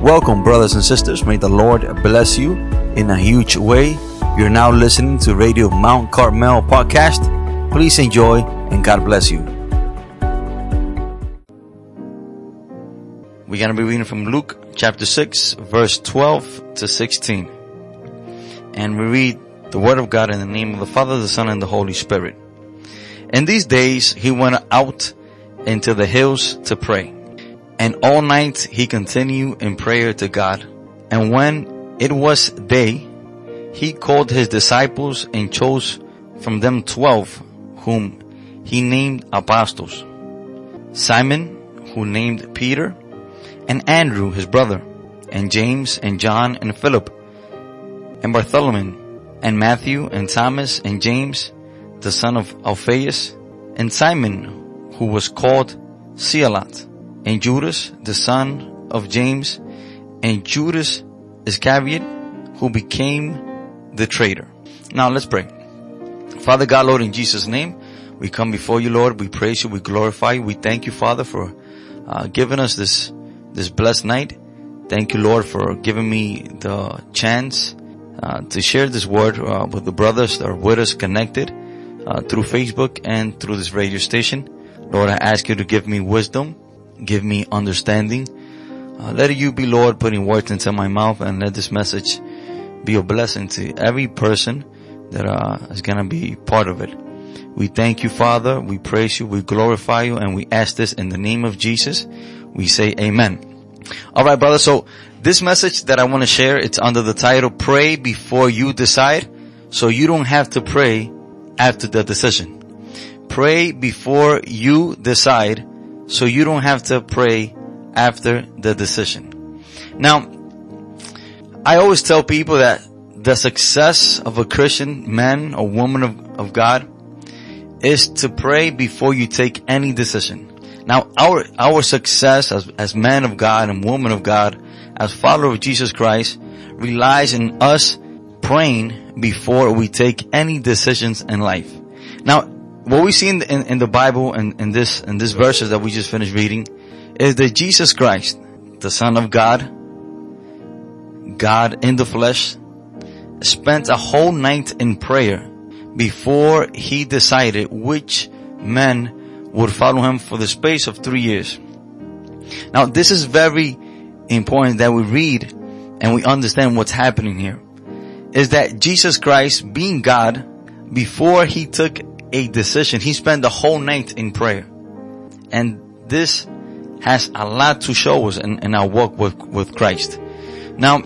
Welcome, brothers and sisters. May the Lord bless you in a huge way. You're now listening to Radio Mount Carmel podcast. Please enjoy and God bless you. We're going to be reading from Luke chapter 6, verse 12 to 16. And we read the word of God in the name of the Father, the Son, and the Holy Spirit. In these days, he went out into the hills to pray. And all night he continued in prayer to God. And when it was day, he called his disciples and chose from them twelve, whom he named apostles. Simon, who named Peter, and Andrew his brother, and James and John and Philip, and Bartholomew, and Matthew and Thomas and James, the son of Alphaeus, and Simon, who was called Zealot, and Judas, the son of James, and Judas Iscariot, who became the traitor. Now let's pray. Father God, Lord, in Jesus' name, we come before you, Lord. We praise you. We glorify you. We thank you, Father, for uh, giving us this this blessed night. Thank you, Lord, for giving me the chance uh, to share this word uh, with the brothers that are with us connected uh, through Facebook and through this radio station. Lord, I ask you to give me wisdom give me understanding. Uh, let you be Lord putting words into my mouth and let this message be a blessing to every person that uh, is going to be part of it. We thank you, Father. We praise you. We glorify you and we ask this in the name of Jesus. We say amen. All right, brother. So this message that I want to share, it's under the title, pray before you decide. So you don't have to pray after the decision. Pray before you decide so you don't have to pray after the decision. Now, I always tell people that the success of a Christian man or woman of, of God is to pray before you take any decision. Now, our, our success as, as men of God and woman of God, as follower of Jesus Christ, relies in us praying before we take any decisions in life. Now, what we see in the, in, in the Bible and in this, in this verses that we just finished reading is that Jesus Christ, the Son of God, God in the flesh, spent a whole night in prayer before he decided which men would follow him for the space of three years. Now this is very important that we read and we understand what's happening here. Is that Jesus Christ being God, before he took a decision. He spent the whole night in prayer. And this has a lot to show us in, in our walk with, with Christ. Now,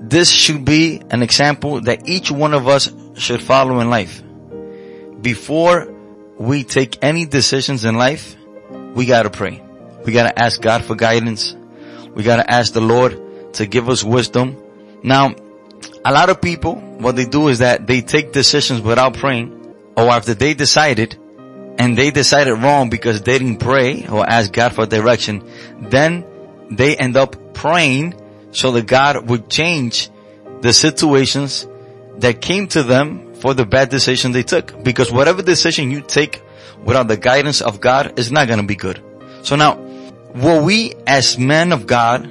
this should be an example that each one of us should follow in life. Before we take any decisions in life, we gotta pray. We gotta ask God for guidance. We gotta ask the Lord to give us wisdom. Now, a lot of people, what they do is that they take decisions without praying, or after they decided, and they decided wrong because they didn't pray or ask God for direction, then they end up praying so that God would change the situations that came to them for the bad decision they took. Because whatever decision you take without the guidance of God is not going to be good. So now, what we as men of God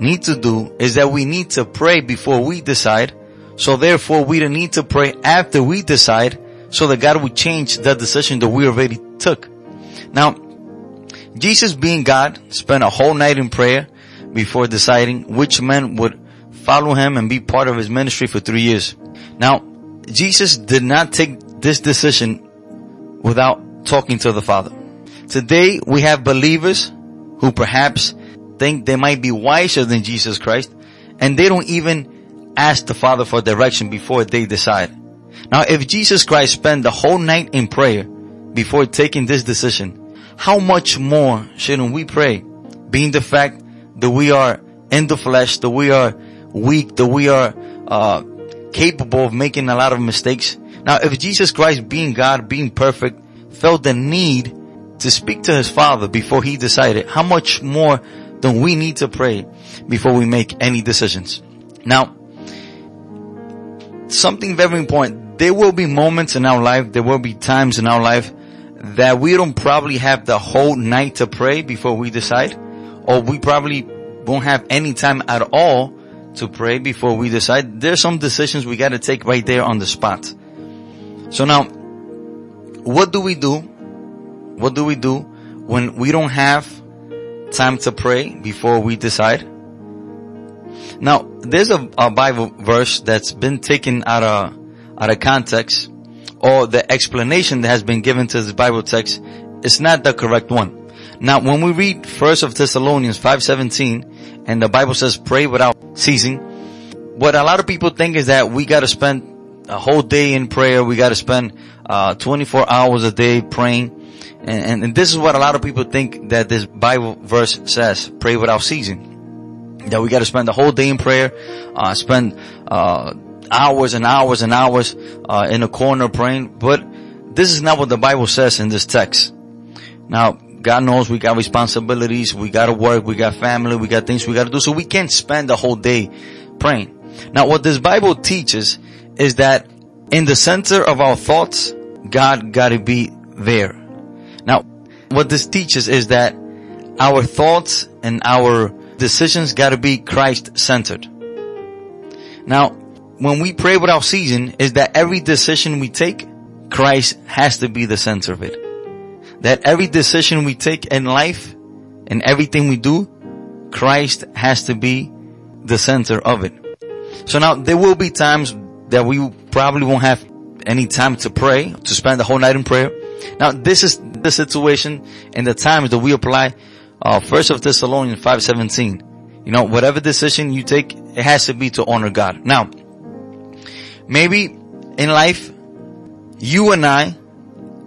need to do is that we need to pray before we decide. So therefore we don't need to pray after we decide so that God would change the decision that we already took. Now, Jesus being God spent a whole night in prayer before deciding which men would follow him and be part of his ministry for three years. Now, Jesus did not take this decision without talking to the Father. Today we have believers who perhaps think they might be wiser than Jesus Christ and they don't even ask the Father for direction before they decide. Now if Jesus Christ spent the whole night in prayer before taking this decision, how much more shouldn't we pray? Being the fact that we are in the flesh, that we are weak, that we are, uh, capable of making a lot of mistakes. Now if Jesus Christ being God, being perfect, felt the need to speak to his father before he decided, how much more then we need to pray before we make any decisions. Now, something very important. There will be moments in our life, there will be times in our life that we don't probably have the whole night to pray before we decide. or we probably won't have any time at all to pray before we decide. There's some decisions we gotta take right there on the spot. So now, what do we do? What do we do when we don't have time to pray before we decide? Now, there's a, a Bible verse that's been taken out of, out of context, or the explanation that has been given to this Bible text is not the correct one. Now, when we read First of Thessalonians 5:17, and the Bible says, "Pray without ceasing," what a lot of people think is that we got to spend a whole day in prayer. We got to spend uh, 24 hours a day praying, and, and, and this is what a lot of people think that this Bible verse says: "Pray without ceasing." That we got to spend the whole day in prayer, uh, spend uh, hours and hours and hours uh, in a corner praying. But this is not what the Bible says in this text. Now, God knows we got responsibilities, we gotta work, we got family, we got things we gotta do, so we can't spend the whole day praying. Now what this Bible teaches is that in the center of our thoughts, God gotta be there. What this teaches is that our thoughts and our decisions gotta be Christ centered. Now, when we pray without ceasing is that every decision we take, Christ has to be the center of it that every decision we take in life and everything we do, Christ has to be the center of it. So now there will be times that we probably won't have any time to pray, to spend the whole night in prayer. Now this is the situation and the times that we apply, uh, first of Thessalonians 5:17. You know, whatever decision you take, it has to be to honor God. Now, maybe in life, you and I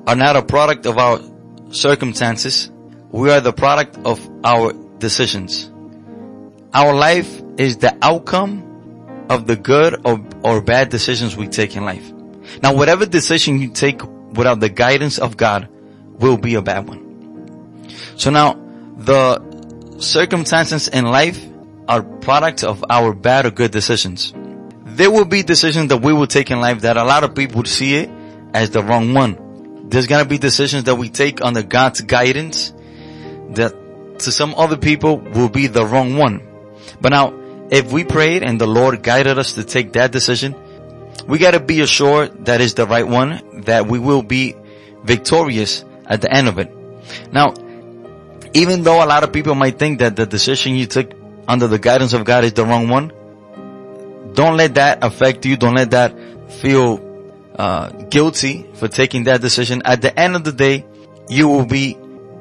are not a product of our circumstances. We are the product of our decisions. Our life is the outcome of the good or, or bad decisions we take in life. Now, whatever decision you take without the guidance of God will be a bad one. So now, the circumstances in life are products of our bad or good decisions. There will be decisions that we will take in life that a lot of people see it as the wrong one. There's gonna be decisions that we take under God's guidance that to some other people will be the wrong one. But now, if we prayed and the Lord guided us to take that decision, we gotta be assured that is the right one, that we will be victorious at the end of it. Now, even though a lot of people might think that the decision you took under the guidance of God is the wrong one, don't let that affect you. Don't let that feel uh, guilty for taking that decision, at the end of the day, you will be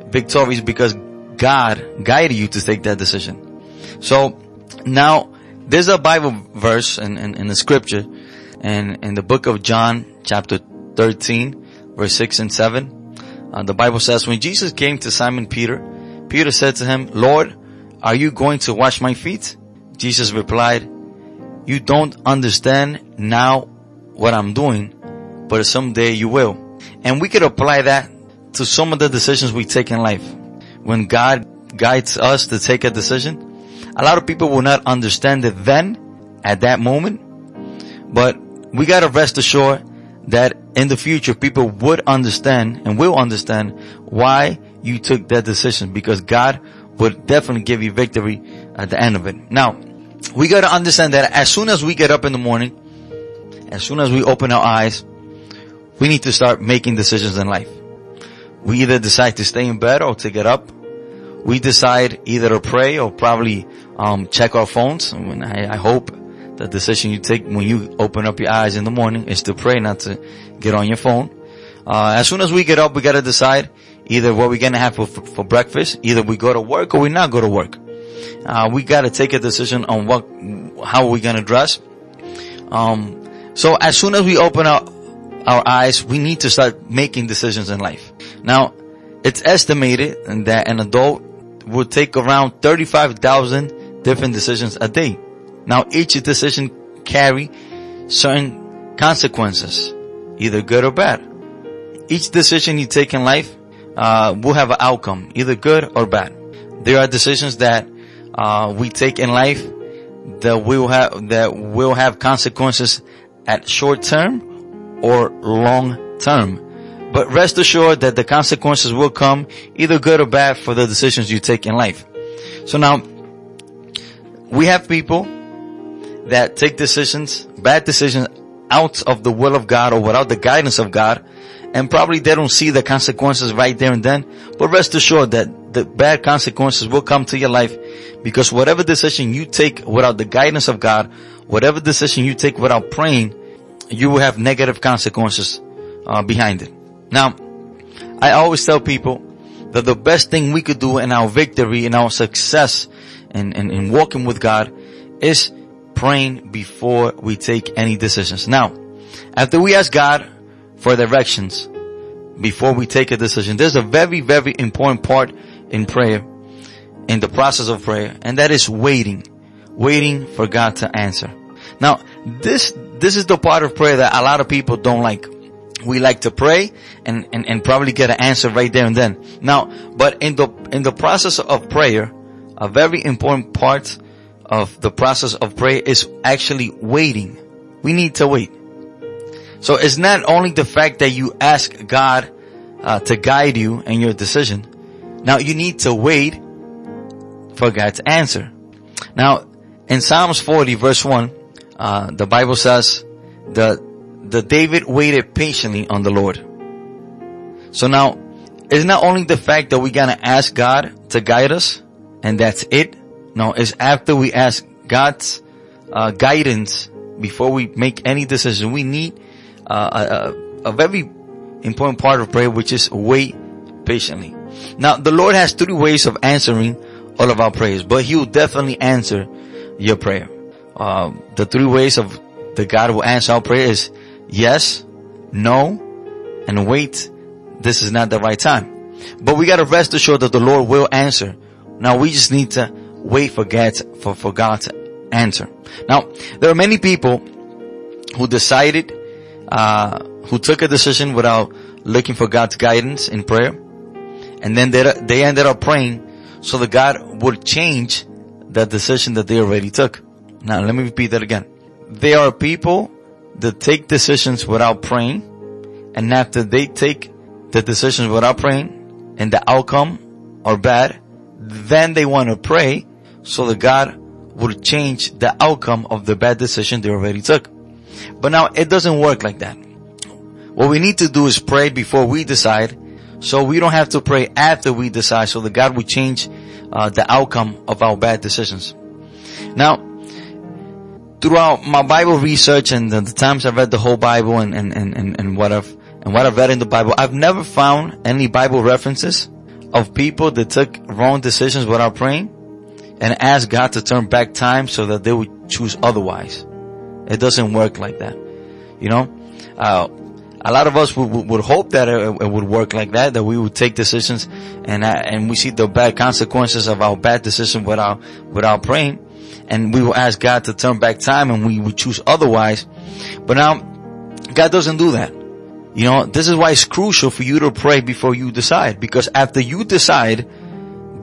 victorious because God guided you to take that decision. So now there's a Bible verse in, in, in the scripture and in the book of John chapter 13 verse 6 and 7. Uh, the Bible says when Jesus came to Simon Peter, Peter said to him, Lord, are you going to wash my feet? Jesus replied, you don't understand now what I'm doing, but someday you will. And we could apply that to some of the decisions we take in life. When God guides us to take a decision, a lot of people will not understand it then, at that moment, but we gotta rest assured that in the future people would understand and will understand why you took that decision because God would definitely give you victory at the end of it. Now, we gotta understand that as soon as we get up in the morning, as soon as we open our eyes, we need to start making decisions in life. We either decide to stay in bed or to get up. We decide either to pray or probably um, check our phones. And I, I hope the decision you take when you open up your eyes in the morning is to pray, not to get on your phone. Uh, as soon as we get up, we gotta decide either what we're gonna have for, for breakfast. Either we go to work or we not go to work. Uh, we gotta take a decision on what, how we're gonna dress. Um, so as soon as we open up our eyes, we need to start making decisions in life. Now, it's estimated that an adult will take around 35,000 different decisions a day. Now, each decision carry certain consequences, either good or bad. Each decision you take in life uh, will have an outcome, either good or bad. There are decisions that uh, we take in life that will have that will have consequences at short term or long term. But rest assured that the consequences will come either good or bad for the decisions you take in life. So now, we have people that take decisions, bad decisions out of the will of God or without the guidance of God, and probably they don't see the consequences right there and then, but rest assured that the bad consequences will come to your life because whatever decision you take without the guidance of God, whatever decision you take without praying, you will have negative consequences uh, behind it. Now, I always tell people that the best thing we could do in our victory, in our success, in, in, in walking with God is praying before we take any decisions. Now, after we ask God for directions before we take a decision, there's a very, very important part in prayer, in the process of prayer, and that is waiting, waiting for God to answer. Now, this, this is the part of prayer that a lot of people don't like. We like to pray and, and, and probably get an answer right there and then. Now, but in the, in the process of prayer, a very important part of the process of prayer is actually waiting. We need to wait. So it's not only the fact that you ask God uh, to guide you in your decision. Now you need to wait for God's answer. Now in Psalms 40 verse 1, uh, the Bible says that the David waited patiently on the Lord. So now it's not only the fact that we gotta ask God to guide us and that's it. No, it's after we ask God's uh, guidance before we make any decision. We need uh, a, a, very important part of prayer, which is wait patiently. Now, the Lord has three ways of answering all of our prayers, but He will definitely answer your prayer. Uh, the three ways of the God will answer our prayer is yes, no, and wait. This is not the right time. But we gotta rest assured that the Lord will answer. Now we just need to wait for God, for, for God to answer. Now, there are many people who decided, uh, who took a decision without looking for God's guidance in prayer. And then they, they ended up praying so that God would change that decision that they already took. Now, let me repeat that again. There are people that take decisions without praying. And after they take the decisions without praying and the outcome are bad, then they want to pray so that God would change the outcome of the bad decision they already took. But now it doesn't work like that. What we need to do is pray before we decide so we don't have to pray after we decide so that God would change uh, the outcome of our bad decisions. Now, throughout my Bible research and the, the times I've read the whole Bible and, and, and, and what I've, and what I've read in the Bible, I've never found any Bible references of people that took wrong decisions without praying and ask God to turn back time so that they would choose otherwise. It doesn't work like that. You know, uh, a lot of us would, would hope that it, it, would work like that, that we would take decisions and, uh, and we see the bad consequences of our bad decision without, without praying. And we will ask God to turn back time and we would choose otherwise. But now, God doesn't do that. You know, this is why it's crucial for you to pray before you decide. Because after you decide,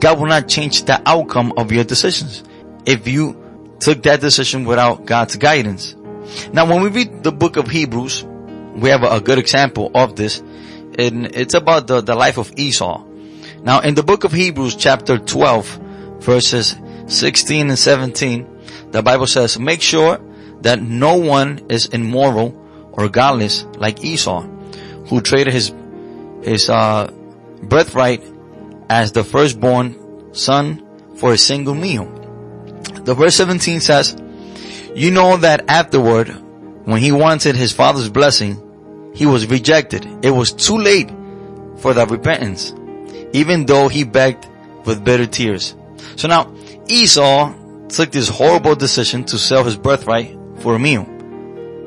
God will not change the outcome of your decisions if you took that decision without God's guidance. Now when we read the book of Hebrews, we have a, good example of this and it's about the, the life of Esau. Now in the book of Hebrews chapter 12 verses 16 and 17, the Bible says, make sure that no one is immoral or godless like Esau, who traded his, his, uh, birthright as the firstborn son for a single meal. The verse 17 says, you know that afterward, when he wanted his father's blessing, he was rejected. It was too late for that repentance, even though he begged with bitter tears. So now Esau took this horrible decision to sell his birthright for a meal.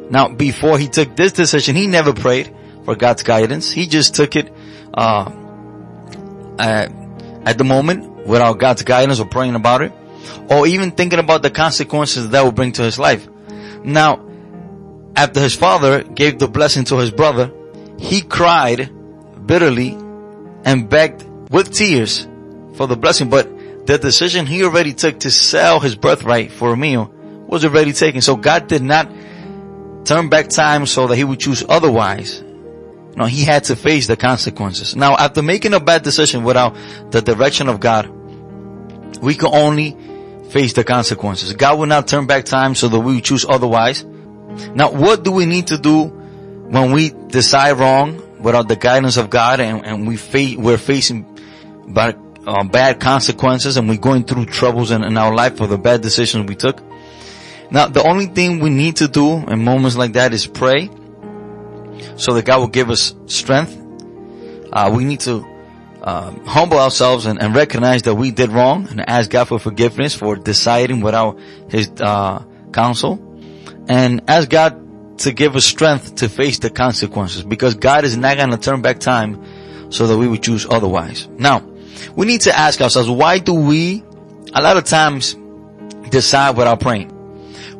Now before he took this decision, he never prayed for God's guidance. He just took it, uh, at, at the moment without God's guidance or praying about it or even thinking about the consequences that would bring to his life. Now, after his father gave the blessing to his brother, he cried bitterly and begged with tears for the blessing, but the decision he already took to sell his birthright for a meal was already taken. So God did not turn back time so that he would choose otherwise. No, he had to face the consequences. Now, after making a bad decision without the direction of God, we can only face the consequences. God will not turn back time so that we choose otherwise. Now, what do we need to do when we decide wrong without the guidance of God and, and we we're facing bad, uh, bad consequences and we're going through troubles in, in our life for the bad decisions we took? Now, the only thing we need to do in moments like that is pray so that God will give us strength. Uh, we need to uh, humble ourselves and, and, recognize that we did wrong and ask God for forgiveness for deciding without His uh, counsel, and ask God to give us strength to face the consequences because God is not going to turn back time so that we would choose otherwise. Now, we need to ask ourselves, why do we a lot of times decide without praying?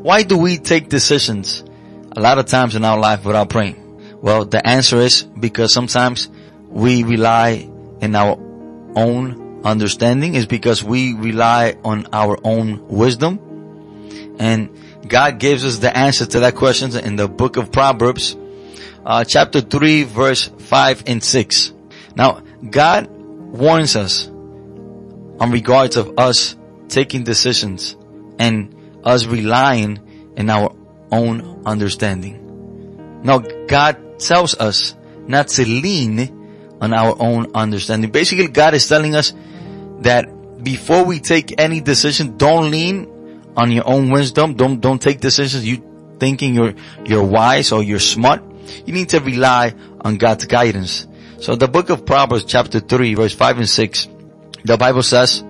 Why do we take decisions a lot of times in our life without praying? Well, the answer is because sometimes we rely in our own understanding is because we rely on our own wisdom. And God gives us the answer to that question in the book of Proverbs, uh, chapter 3 verse 5 and 6. Now, God warns us on regards of us taking decisions and us relying in our own understanding. Now God tells us not to lean on our own understanding. Basically God is telling us that before we take any decision, don't lean on your own wisdom. Don't, don't take decisions you thinking you're, you're wise or you're smart. You need to rely on God's guidance. So the book of Proverbs chapter 3 verse 5 and 6, the Bible says,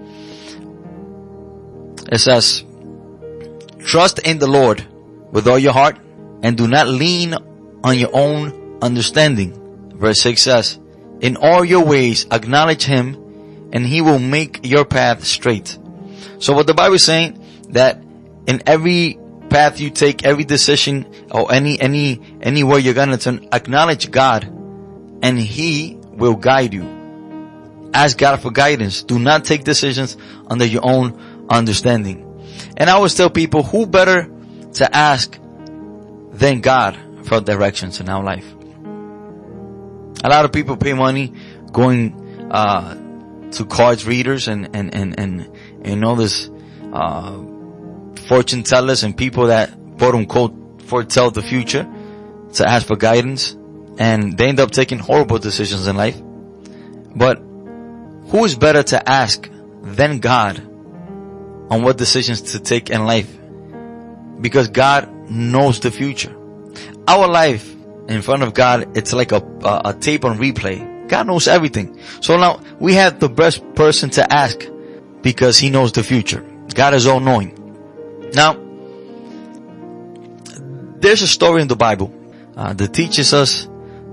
it says, Trust in the Lord with all your heart and do not lean on your own understanding. Verse 6 says, In all your ways acknowledge Him and He will make your path straight. So what the Bible is saying that in every path you take, every decision or any, any, anywhere you're gonna turn, acknowledge God and He will guide you. Ask God for guidance. Do not take decisions under your own understanding. And I always tell people, who better to ask than God for directions in our life? A lot of people pay money going, uh, to cards readers and, and, and, and, and all this, uh, fortune tellers and people that quote unquote foretell the future to ask for guidance and they end up taking horrible decisions in life. But who is better to ask than God on what decisions to take in life. Because God knows the future. Our life in front of God, it's like a, a, a tape on replay. God knows everything. So now we have the best person to ask because he knows the future. God is all knowing. Now, there's a story in the Bible uh, that teaches us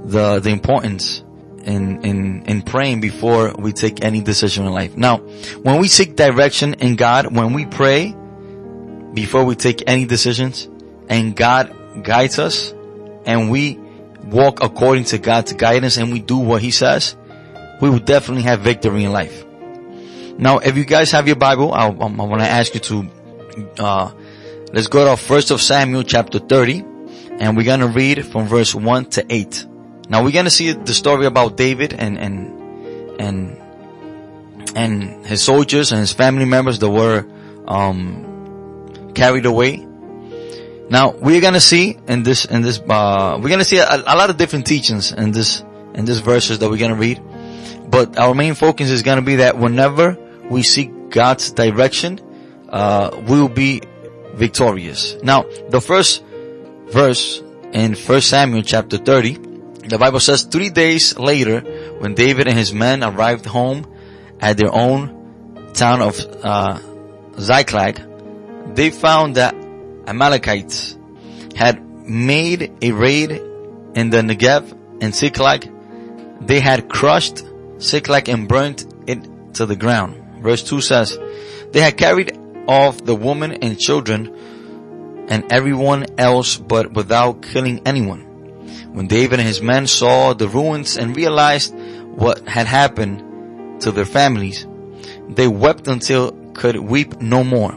the the importance in, in, in praying before we take any decision in life. Now, when we seek direction in God, when we pray before we take any decisions and God guides us and we walk according to God's guidance and we do what he says, we will definitely have victory in life. Now, if you guys have your Bible, I, I want to ask you to, uh, let's go to first of Samuel chapter 30 and we're going to read from verse 1 to 8. Now we're gonna see the story about David and, and, and, and his soldiers and his family members that were, um, carried away. Now we're gonna see in this, in this, uh, we're gonna see a, a lot of different teachings in this, in this verses that we're gonna read. But our main focus is gonna be that whenever we seek God's direction, uh, we will be victorious. Now, the first verse in First Samuel chapter 30, the Bible says three days later, when David and his men arrived home at their own town of uh, Ziklag, they found that Amalekites had made a raid in the Negev and Ziklag. They had crushed Ziklag and burnt it to the ground. Verse 2 says, they had carried off the women and children and everyone else but without killing anyone. When David and his men saw the ruins and realized what had happened to their families, they wept until could weep no more.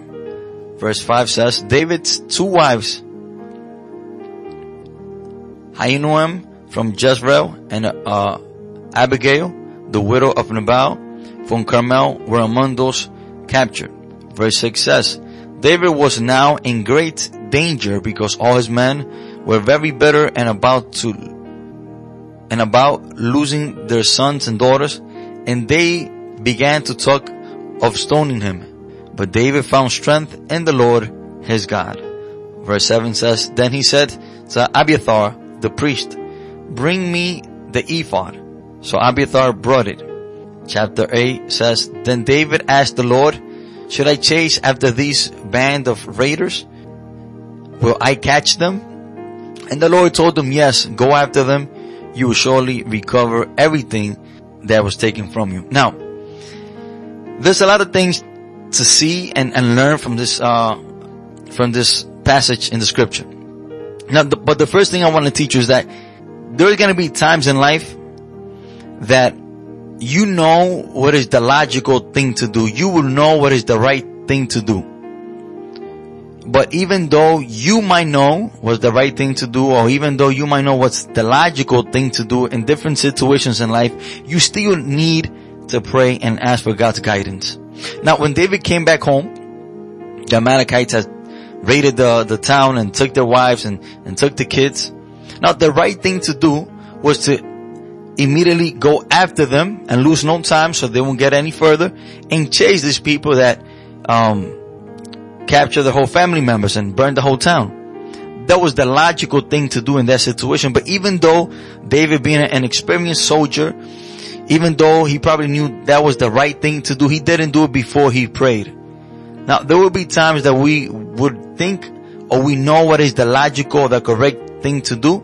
Verse 5 says, David's two wives, Ahinoam from Jezreel and uh, Abigail, the widow of Nabal from Carmel, were among those captured. Verse 6 says, David was now in great danger because all his men were very bitter and about to, and about losing their sons and daughters, and they began to talk of stoning him. But David found strength in the Lord his God. Verse 7 says, Then he said to Abiathar, the priest, bring me the ephod. So Abiathar brought it. Chapter 8 says, Then David asked the Lord, Should I chase after these band of raiders? Will I catch them? And the Lord told him, Yes, go after them. You will surely recover everything that was taken from you. Now, there's a lot of things to see and, and learn from this, uh, from this passage in the scripture. Now, the, but the first thing I want to teach you is that there are going to be times in life that you know what is the logical thing to do. You will know what is the right thing to do. But even though you might know what's the right thing to do, or even though you might know what's the logical thing to do in different situations in life, you still need to pray and ask for God's guidance. Now, when David came back home, the Amalekites had raided the, the town and took their wives and, and took the kids. Now, the right thing to do was to immediately go after them and lose no time so they won't get any further and chase these people that, um, capture the whole family members and burn the whole town. That was the logical thing to do in that situation. But even though David being an experienced soldier, even though he probably knew that was the right thing to do, he didn't do it before he prayed. Now, there will be times that we would think or we know what is the logical, or the correct thing to do,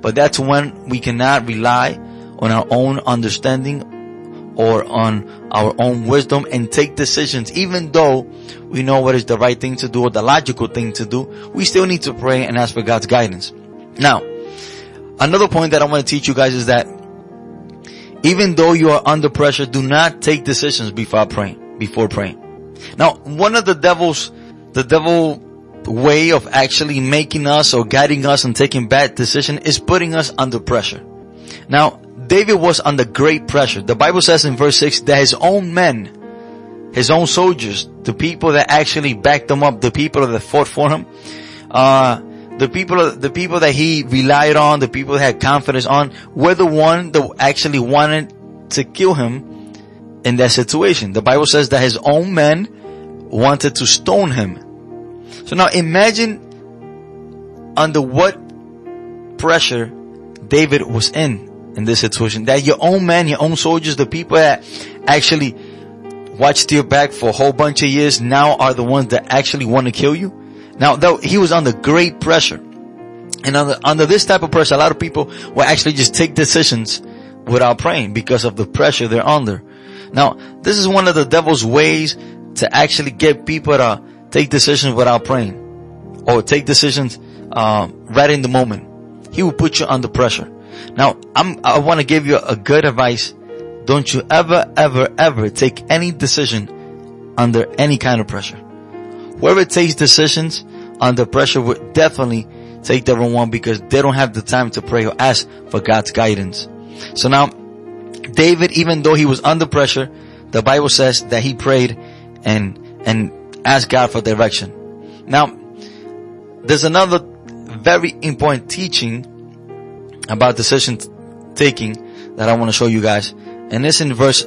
but that's when we cannot rely on our own understanding or on our own wisdom and take decisions, even though we know what is the right thing to do or the logical thing to do, we still need to pray and ask for God's guidance. Now, another point that I want to teach you guys is that even though you are under pressure, do not take decisions before praying, before praying. Now, one of the devil's, the devil way of actually making us or guiding us and taking bad decision is putting us under pressure. Now, David was under great pressure. The Bible says in verse 6 that his own men, his own soldiers, the people that actually backed him up, the people that fought for him, uh, the people, the people that he relied on, the people that had confidence on, were the one that actually wanted to kill him in that situation. The Bible says that his own men wanted to stone him. So now imagine under what pressure David was in in this situation. That your own men, your own soldiers, the people that actually watched your back for a whole bunch of years now are the ones that actually want to kill you. Now, though he was under great pressure, and under, under this type of pressure, a lot of people will actually just take decisions without praying because of the pressure they're under. Now, this is one of the devil's ways to actually get people to take decisions without praying or take decisions um, right in the moment. He will put you under pressure. Now, I'm, I want to give you a good advice. Don't you ever, ever, ever take any decision under any kind of pressure. Whoever takes decisions under pressure would definitely take the wrong one because they don't have the time to pray or ask for God's guidance. So now, David, even though he was under pressure, the Bible says that he prayed and, and asked God for direction. Now, there's another very important teaching about decision taking that I want to show you guys. And it's in verse,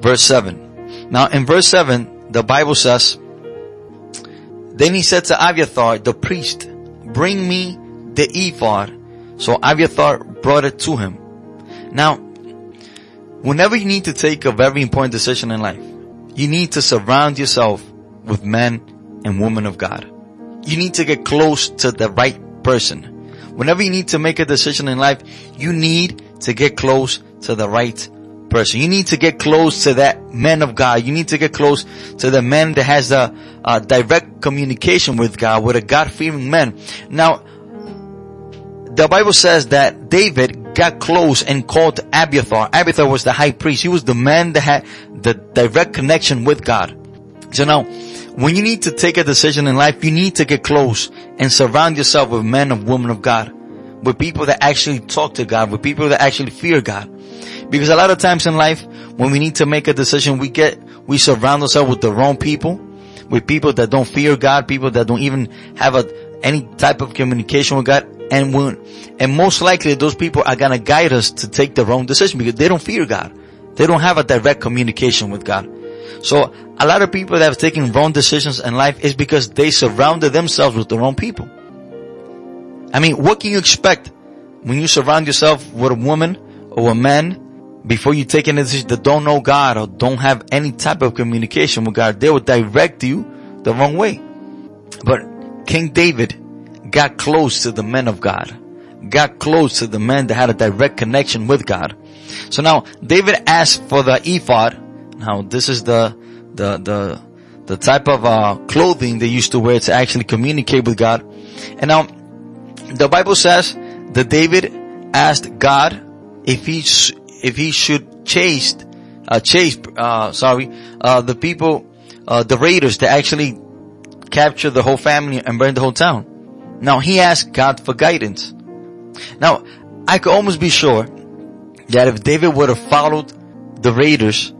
verse 7. Now in verse 7, the Bible says, then he said to Abiathar, the priest, bring me the ephod. So Abiathar brought it to him. Now, whenever you need to take a very important decision in life, you need to surround yourself with men and women of God. You need to get close to the right person. Whenever you need to make a decision in life, you need to get close to the right person. You need to get close to that man of God. You need to get close to the man that has a, a direct communication with God, with a God-fearing man. Now, the Bible says that David got close and called Abiathar. Abiathar was the high priest. He was the man that had the direct connection with God. So now, when you need to take a decision in life, you need to get close and surround yourself with men and women of God, with people that actually talk to God, with people that actually fear God. Because a lot of times in life, when we need to make a decision, we get, we surround ourselves with the wrong people, with people that don't fear God, people that don't even have a, any type of communication with God. And when, and most likely those people are gonna guide us to take the wrong decision because they don't fear God. They don't have a direct communication with God. So a lot of people that have taken wrong decisions in life is because they surrounded themselves with the wrong people. I mean, what can you expect when you surround yourself with a woman or a man before you take any decision that don't know God or don't have any type of communication with God? They will direct you the wrong way. But King David got close to the men of God, got close to the men that had a direct connection with God. So now David asked for the ephod. Now this is the, the, the, the type of, uh, clothing they used to wear to actually communicate with God. And now the Bible says that David asked God if he, if he should chase, uh, chase, uh, sorry, uh, the people, uh, the raiders to actually capture the whole family and burn the whole town. Now he asked God for guidance. Now I could almost be sure that if David would have followed the raiders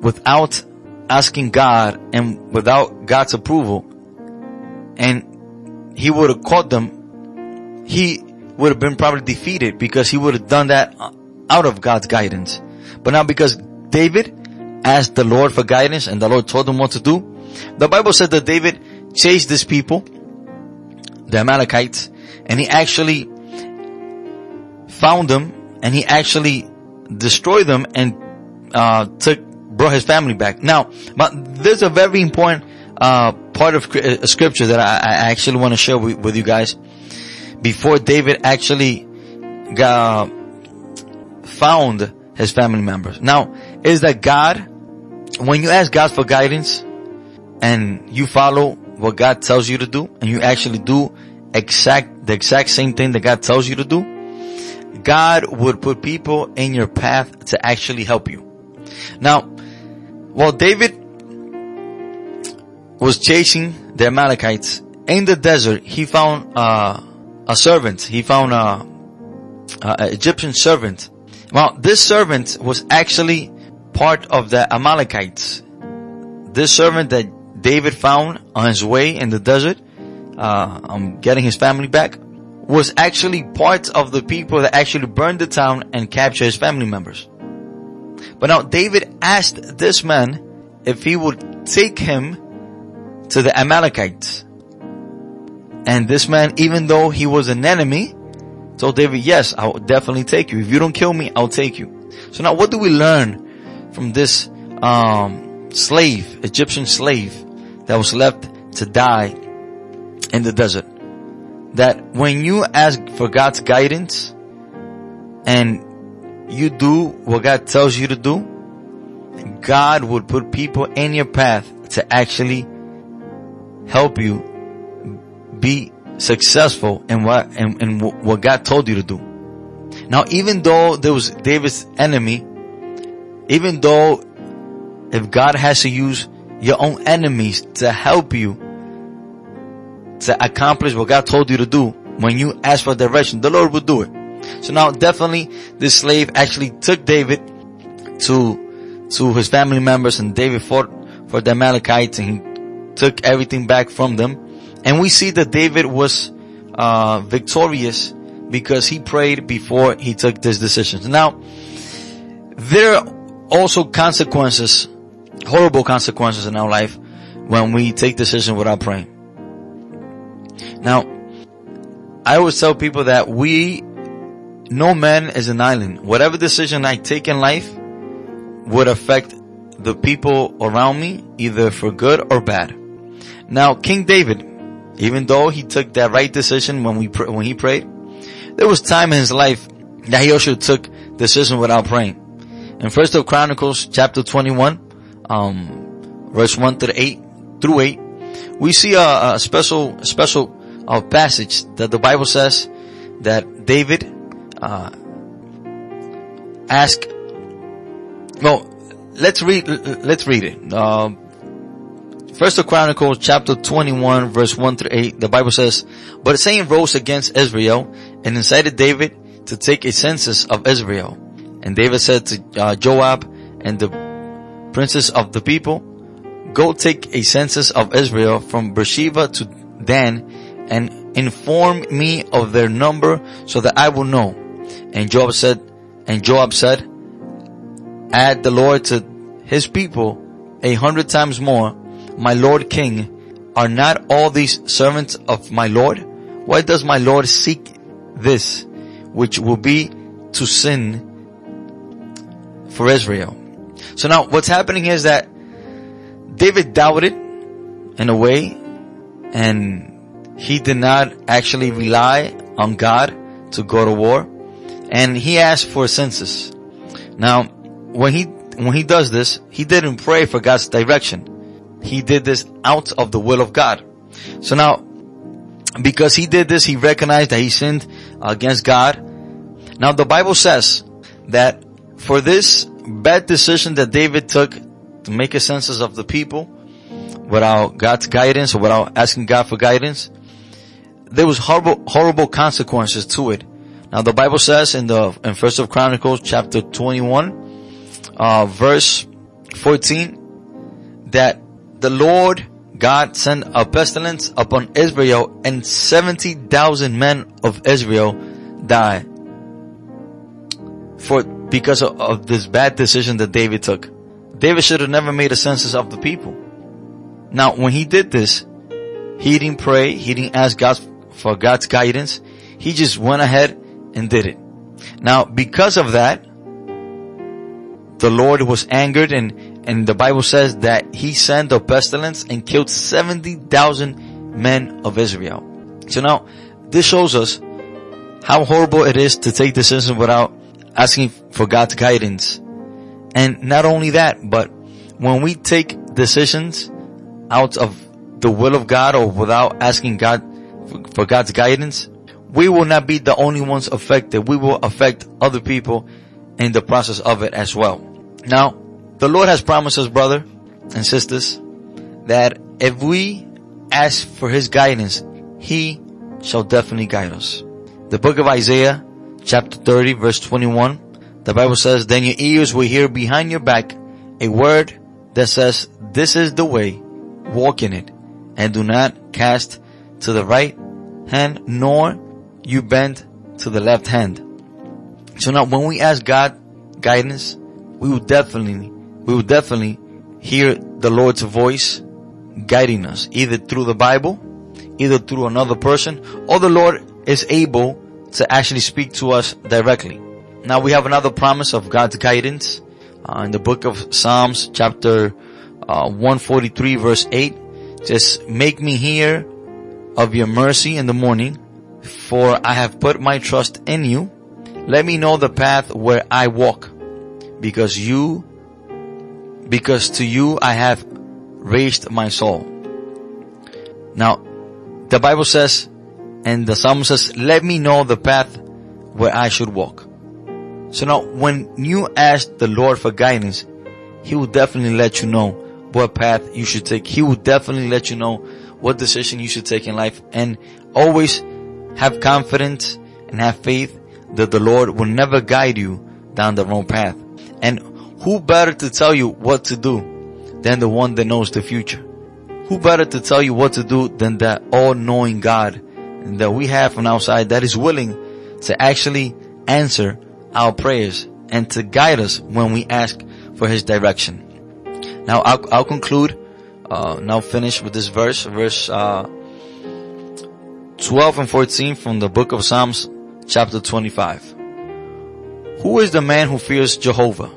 without asking God and without God's approval and he would have caught them, he would have been probably defeated because he would have done that out of God's guidance. But now because David asked the Lord for guidance and the Lord told him what to do, the Bible said that David chased these people, the Amalekites, and he actually found them and he actually destroyed them and uh, took brought his family back. Now, but there's a very important uh, part of uh, scripture that I, I actually want to share with, with, you guys. Before David actually got, found his family members. Now, is that God, when you ask God for guidance and you follow what God tells you to do and you actually do exact, the exact same thing that God tells you to do, God would put people in your path to actually help you. Now, while David was chasing the Amalekites in the desert, he found uh, a servant. He found a, a Egyptian servant. Well, this servant was actually part of the Amalekites. This servant that David found on his way in the desert, uh, um, getting his family back, was actually part of the people that actually burned the town and captured his family members. But now David asked this man if he would take him to the Amalekites. And this man, even though he was an enemy, told David, yes, I'll definitely take you. If you don't kill me, I'll take you. So now what do we learn from this, um, slave, Egyptian slave that was left to die in the desert? that when you ask for God's guidance and you do what God tells you to do, God would put people in your path to actually help you be successful in what, in, in what God told you to do. Now, even though there was David's enemy, even though if God has to use your own enemies to help you to accomplish what God told you to do, when you ask for direction, the Lord will do it. So now definitely this slave actually took David to, to his family members and David fought for the Amalekites and he took everything back from them. And we see that David was, uh, victorious because he prayed before he took this decision. Now, there are also consequences, horrible consequences in our life when we take decisions without praying. Now, I always tell people that we, no man is an island. Whatever decision I take in life would affect the people around me either for good or bad. Now, King David, even though he took that right decision when we, when he prayed, there was time in his life that he also took decision without praying. In First of Chronicles chapter 21, um, verse 1 to 8, through 8, we see a, a special, special uh, passage that the Bible says that David uh, asked. Well, let's read. Let's read it. Uh, First of Chronicles chapter 21 verse 1 through 8, the Bible says, But Satan rose against Israel and incited David to take a census of Israel. And David said to uh, Joab and the princes of the people, go take a census of Israel from Beersheba to Dan and inform me of their number so that I will know. And Joab said, and Joab said, add the Lord to his people a hundred times more, my Lord King, are not all these servants of my Lord? Why does my Lord seek this, which will be to sin for Israel? So now what's happening is that David doubted in a way and he did not actually rely on God to go to war and he asked for a census. Now when he when he does this, he didn't pray for God's direction. He did this out of the will of God. So now, because he did this, he recognized that he sinned against God. Now the Bible says that for this bad decision that David took to make a census of the people without God's guidance or without asking God for guidance, there was horrible, horrible consequences to it. Now the Bible says in the, in First of Chronicles chapter 21, uh, verse 14 that the Lord God sent a pestilence upon Israel and 70,000 men of Israel died for, because of, of this bad decision that David took. David should have never made a census of the people. Now, when he did this, he didn't pray, he didn't ask God for God's guidance. He just went ahead and did it. Now, because of that, the Lord was angered and, and the Bible says that he sent a pestilence and killed 70,000 men of Israel. So now, this shows us how horrible it is to take decisions without asking for God's guidance. And not only that, but when we take decisions out of the will of God or without asking God for God's guidance, we will not be the only ones affected. We will affect other people in the process of it as well. Now, the Lord has promised us, brother and sisters, that if we ask for His guidance, He shall definitely guide us. The book of Isaiah, chapter 30, verse 21, the Bible says, Then your ears will hear behind your back a word that says, This is the way, walk in it, and do not cast to the right hand, nor you bend to the left hand. So now when we ask God guidance, we will definitely, we will definitely hear the Lord's voice guiding us, either through the Bible, either through another person, or the Lord is able to actually speak to us directly. Now we have another promise of God's guidance uh, in the book of Psalms chapter uh, 143 verse 8. Just make me hear of your mercy in the morning, for I have put my trust in you. Let me know the path where I walk because you, because to you I have raised my soul. Now, the Bible says, and the Psalm says, let me know the path where I should walk. So now, when you ask the Lord for guidance, He will definitely let you know what path you should take. He will definitely let you know what decision you should take in life and always have confidence and have faith that the Lord will never guide you down the wrong path. And who better to tell you what to do than the one that knows the future? Who better to tell you what to do than that all-knowing God that we have on our side that is willing to actually answer our prayers and to guide us when we ask for his direction. Now I'll, I'll conclude, uh, now finish with this verse, verse, uh, 12 and 14 from the book of Psalms chapter 25. Who is the man who fears Jehovah?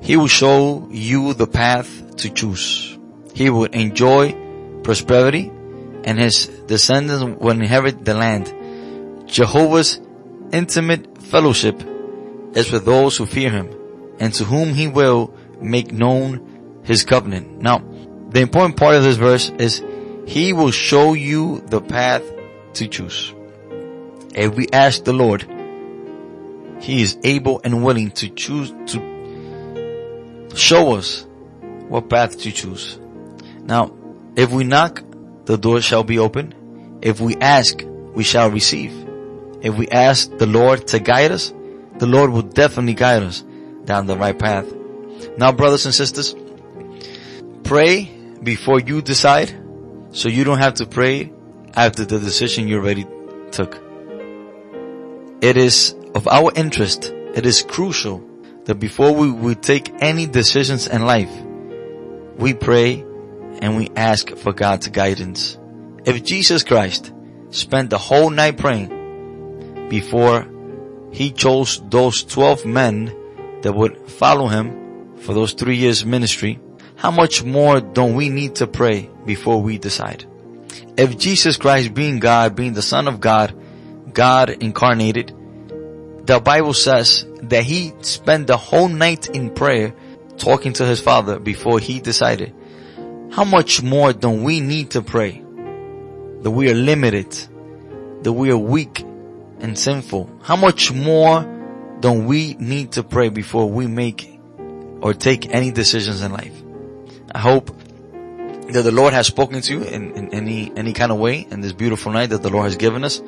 He will show you the path to choose. He will enjoy prosperity and his descendants will inherit the land. Jehovah's intimate fellowship is with those who fear him and to whom he will make known his covenant. Now, the important part of this verse is he will show you the path to choose. If we ask the Lord, he is able and willing to choose to show us what path to choose. Now, if we knock, the door shall be open. If we ask, we shall receive. If we ask the Lord to guide us, the Lord will definitely guide us down the right path. Now brothers and sisters, pray before you decide so you don't have to pray after the decision you already took. It is of our interest, it is crucial that before we, we take any decisions in life, we pray and we ask for God's guidance. If Jesus Christ spent the whole night praying before he chose those 12 men that would follow him for those three years ministry, how much more don't we need to pray before we decide? If Jesus Christ being God, being the son of God, God incarnated, the Bible says that he spent the whole night in prayer talking to his father before he decided. How much more don't we need to pray? That we are limited, that we are weak and sinful. How much more don't we need to pray before we make or take any decisions in life? I hope that the Lord has spoken to you in, in any, any kind of way in this beautiful night that the Lord has given us.